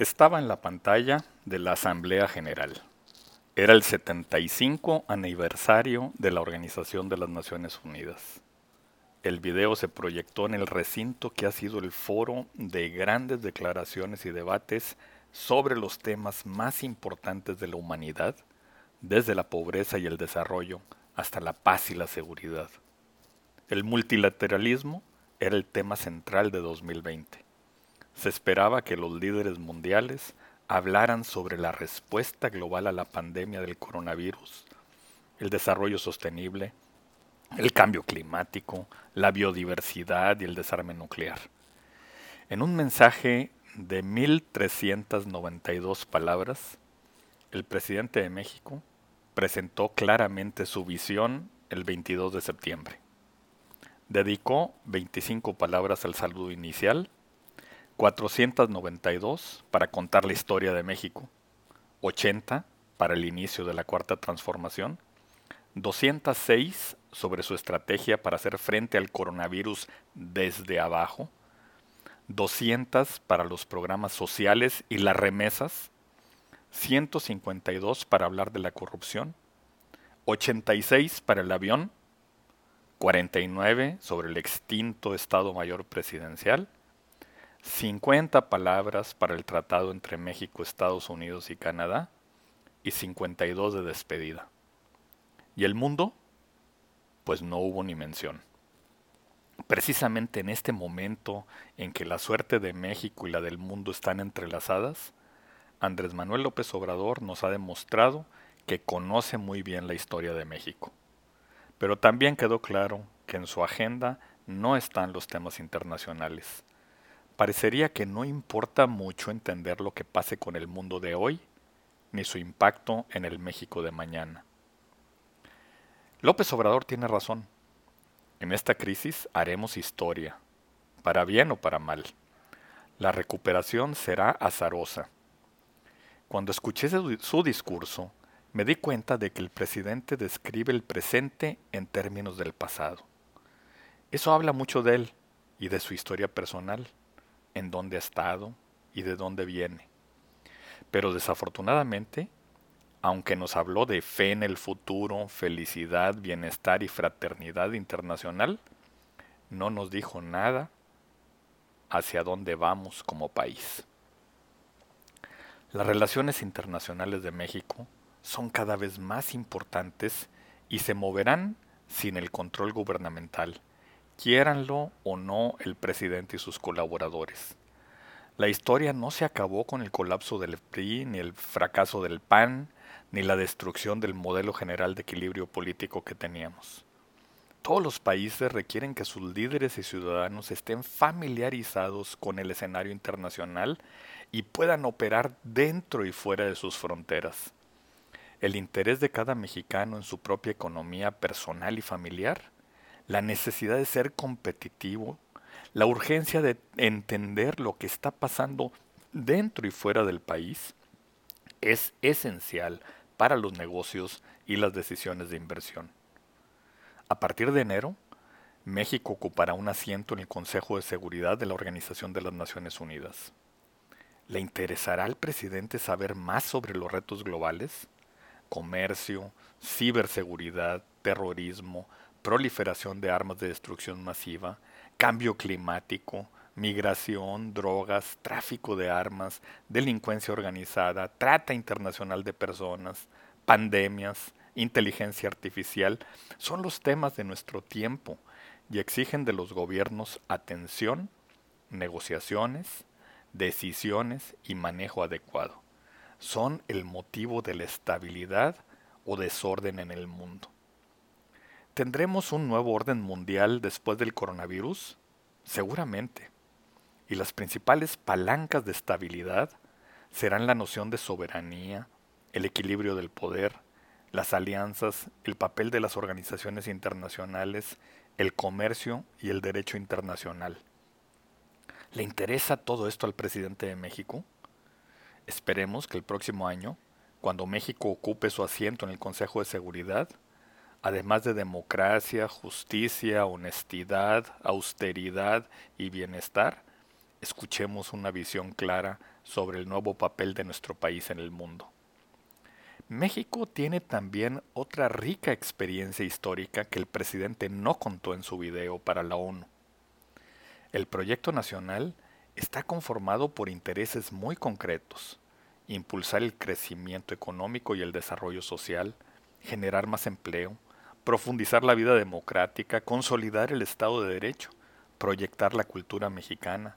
Estaba en la pantalla de la Asamblea General. Era el 75 aniversario de la Organización de las Naciones Unidas. El video se proyectó en el recinto que ha sido el foro de grandes declaraciones y debates sobre los temas más importantes de la humanidad, desde la pobreza y el desarrollo hasta la paz y la seguridad. El multilateralismo era el tema central de 2020 se esperaba que los líderes mundiales hablaran sobre la respuesta global a la pandemia del coronavirus, el desarrollo sostenible, el cambio climático, la biodiversidad y el desarme nuclear. En un mensaje de 1.392 palabras, el presidente de México presentó claramente su visión el 22 de septiembre. Dedicó 25 palabras al saludo inicial 492 para contar la historia de México, 80 para el inicio de la cuarta transformación, 206 sobre su estrategia para hacer frente al coronavirus desde abajo, 200 para los programas sociales y las remesas, 152 para hablar de la corrupción, 86 para el avión, 49 sobre el extinto Estado Mayor Presidencial, 50 palabras para el tratado entre México, Estados Unidos y Canadá y 52 de despedida. ¿Y el mundo? Pues no hubo ni mención. Precisamente en este momento en que la suerte de México y la del mundo están entrelazadas, Andrés Manuel López Obrador nos ha demostrado que conoce muy bien la historia de México. Pero también quedó claro que en su agenda no están los temas internacionales, parecería que no importa mucho entender lo que pase con el mundo de hoy, ni su impacto en el México de mañana. López Obrador tiene razón. En esta crisis haremos historia, para bien o para mal. La recuperación será azarosa. Cuando escuché su discurso, me di cuenta de que el presidente describe el presente en términos del pasado. Eso habla mucho de él y de su historia personal en dónde ha estado y de dónde viene. Pero desafortunadamente, aunque nos habló de fe en el futuro, felicidad, bienestar y fraternidad internacional, no nos dijo nada hacia dónde vamos como país. Las relaciones internacionales de México son cada vez más importantes y se moverán sin el control gubernamental quiéranlo o no el presidente y sus colaboradores. La historia no se acabó con el colapso del PRI, ni el fracaso del PAN, ni la destrucción del modelo general de equilibrio político que teníamos. Todos los países requieren que sus líderes y ciudadanos estén familiarizados con el escenario internacional y puedan operar dentro y fuera de sus fronteras. El interés de cada mexicano en su propia economía personal y familiar la necesidad de ser competitivo, la urgencia de entender lo que está pasando dentro y fuera del país, es esencial para los negocios y las decisiones de inversión. A partir de enero, México ocupará un asiento en el Consejo de Seguridad de la Organización de las Naciones Unidas. ¿Le interesará al presidente saber más sobre los retos globales? Comercio, ciberseguridad, terrorismo, proliferación de armas de destrucción masiva, cambio climático, migración, drogas, tráfico de armas, delincuencia organizada, trata internacional de personas, pandemias, inteligencia artificial, son los temas de nuestro tiempo y exigen de los gobiernos atención, negociaciones, decisiones y manejo adecuado. Son el motivo de la estabilidad o desorden en el mundo. ¿Tendremos un nuevo orden mundial después del coronavirus? Seguramente. Y las principales palancas de estabilidad serán la noción de soberanía, el equilibrio del poder, las alianzas, el papel de las organizaciones internacionales, el comercio y el derecho internacional. ¿Le interesa todo esto al presidente de México? Esperemos que el próximo año, cuando México ocupe su asiento en el Consejo de Seguridad, además de democracia, justicia, honestidad, austeridad y bienestar, escuchemos una visión clara sobre el nuevo papel de nuestro país en el mundo. México tiene también otra rica experiencia histórica que el presidente no contó en su video para la ONU. El proyecto nacional está conformado por intereses muy concretos, impulsar el crecimiento económico y el desarrollo social, generar más empleo, profundizar la vida democrática, consolidar el Estado de Derecho, proyectar la cultura mexicana,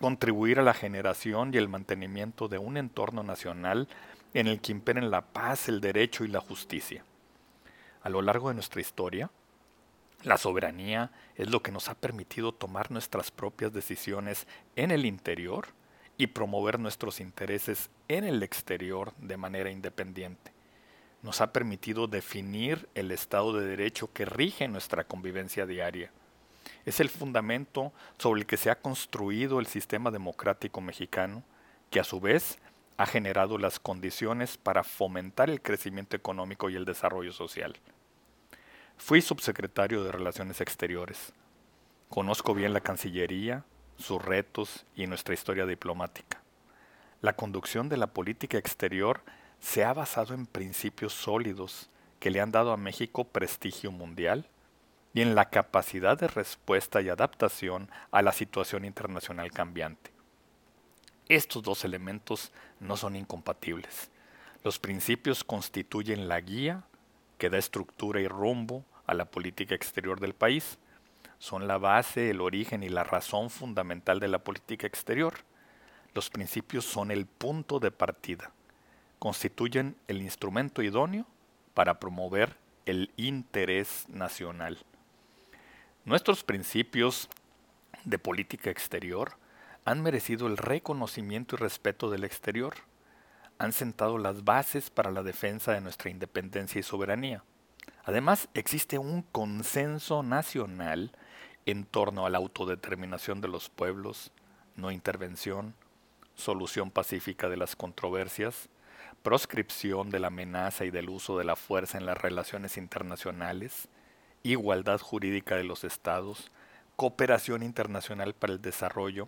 contribuir a la generación y el mantenimiento de un entorno nacional en el que imperen la paz, el derecho y la justicia. A lo largo de nuestra historia, la soberanía es lo que nos ha permitido tomar nuestras propias decisiones en el interior y promover nuestros intereses en el exterior de manera independiente. Nos ha permitido definir el Estado de Derecho que rige nuestra convivencia diaria. Es el fundamento sobre el que se ha construido el sistema democrático mexicano, que a su vez ha generado las condiciones para fomentar el crecimiento económico y el desarrollo social. Fui subsecretario de Relaciones Exteriores. Conozco bien la Cancillería, sus retos y nuestra historia diplomática. La conducción de la política exterior se ha basado en principios sólidos que le han dado a México prestigio mundial y en la capacidad de respuesta y adaptación a la situación internacional cambiante. Estos dos elementos no son incompatibles. Los principios constituyen la guía que da estructura y rumbo a la política exterior del país. Son la base, el origen y la razón fundamental de la política exterior. Los principios son el punto de partida. Constituyen el instrumento idóneo para promover el interés nacional. Nuestros principios de política exterior han merecido el reconocimiento y respeto del exterior. Han sentado las bases para la defensa de nuestra independencia y soberanía. Además, existe un consenso nacional en torno a la autodeterminación de los pueblos, no intervención, solución pacífica de las controversias, proscripción de la amenaza y del uso de la fuerza en las relaciones internacionales, igualdad jurídica de los estados, cooperación internacional para el desarrollo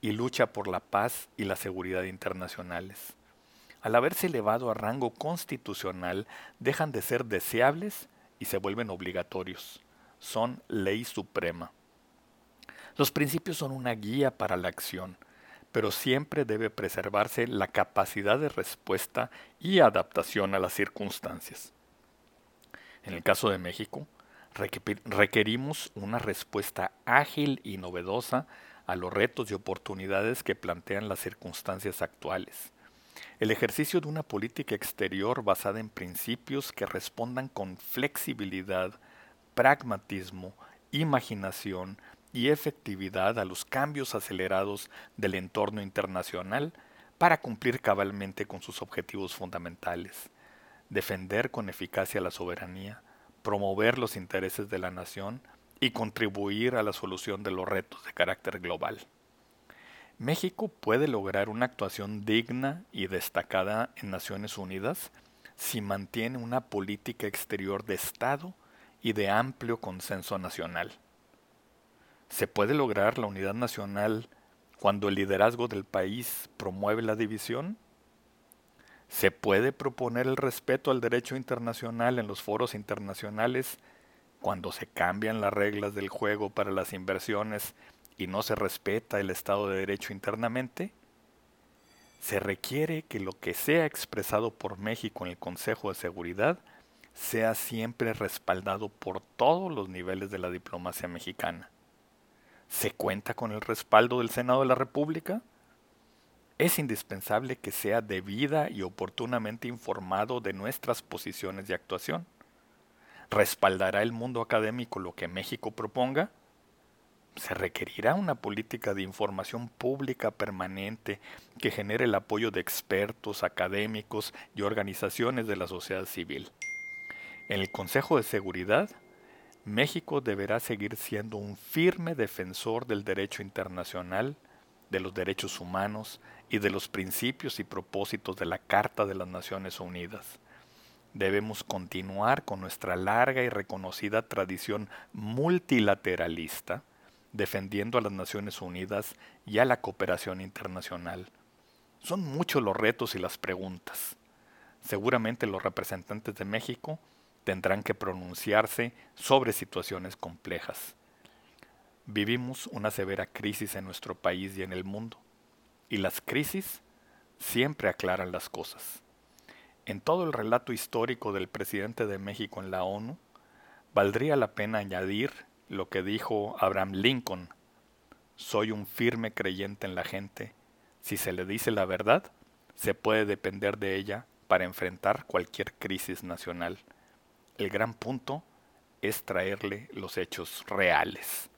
y lucha por la paz y la seguridad internacionales al haberse elevado a rango constitucional, dejan de ser deseables y se vuelven obligatorios. Son ley suprema. Los principios son una guía para la acción, pero siempre debe preservarse la capacidad de respuesta y adaptación a las circunstancias. En el caso de México, requerimos una respuesta ágil y novedosa a los retos y oportunidades que plantean las circunstancias actuales. El ejercicio de una política exterior basada en principios que respondan con flexibilidad, pragmatismo, imaginación y efectividad a los cambios acelerados del entorno internacional para cumplir cabalmente con sus objetivos fundamentales, defender con eficacia la soberanía, promover los intereses de la nación y contribuir a la solución de los retos de carácter global. México puede lograr una actuación digna y destacada en Naciones Unidas si mantiene una política exterior de Estado y de amplio consenso nacional. ¿Se puede lograr la unidad nacional cuando el liderazgo del país promueve la división? ¿Se puede proponer el respeto al derecho internacional en los foros internacionales cuando se cambian las reglas del juego para las inversiones y no se respeta el Estado de Derecho internamente, se requiere que lo que sea expresado por México en el Consejo de Seguridad sea siempre respaldado por todos los niveles de la diplomacia mexicana. ¿Se cuenta con el respaldo del Senado de la República? Es indispensable que sea debida y oportunamente informado de nuestras posiciones de actuación. ¿Respaldará el mundo académico lo que México proponga? se requerirá una política de información pública permanente que genere el apoyo de expertos, académicos y organizaciones de la sociedad civil. En el Consejo de Seguridad, México deberá seguir siendo un firme defensor del derecho internacional, de los derechos humanos y de los principios y propósitos de la Carta de las Naciones Unidas. Debemos continuar con nuestra larga y reconocida tradición multilateralista, defendiendo a las Naciones Unidas y a la cooperación internacional. Son muchos los retos y las preguntas. Seguramente los representantes de México tendrán que pronunciarse sobre situaciones complejas. Vivimos una severa crisis en nuestro país y en el mundo, y las crisis siempre aclaran las cosas. En todo el relato histórico del presidente de México en la ONU, valdría la pena añadir lo que dijo Abraham Lincoln, soy un firme creyente en la gente, si se le dice la verdad, se puede depender de ella para enfrentar cualquier crisis nacional. El gran punto es traerle los hechos reales.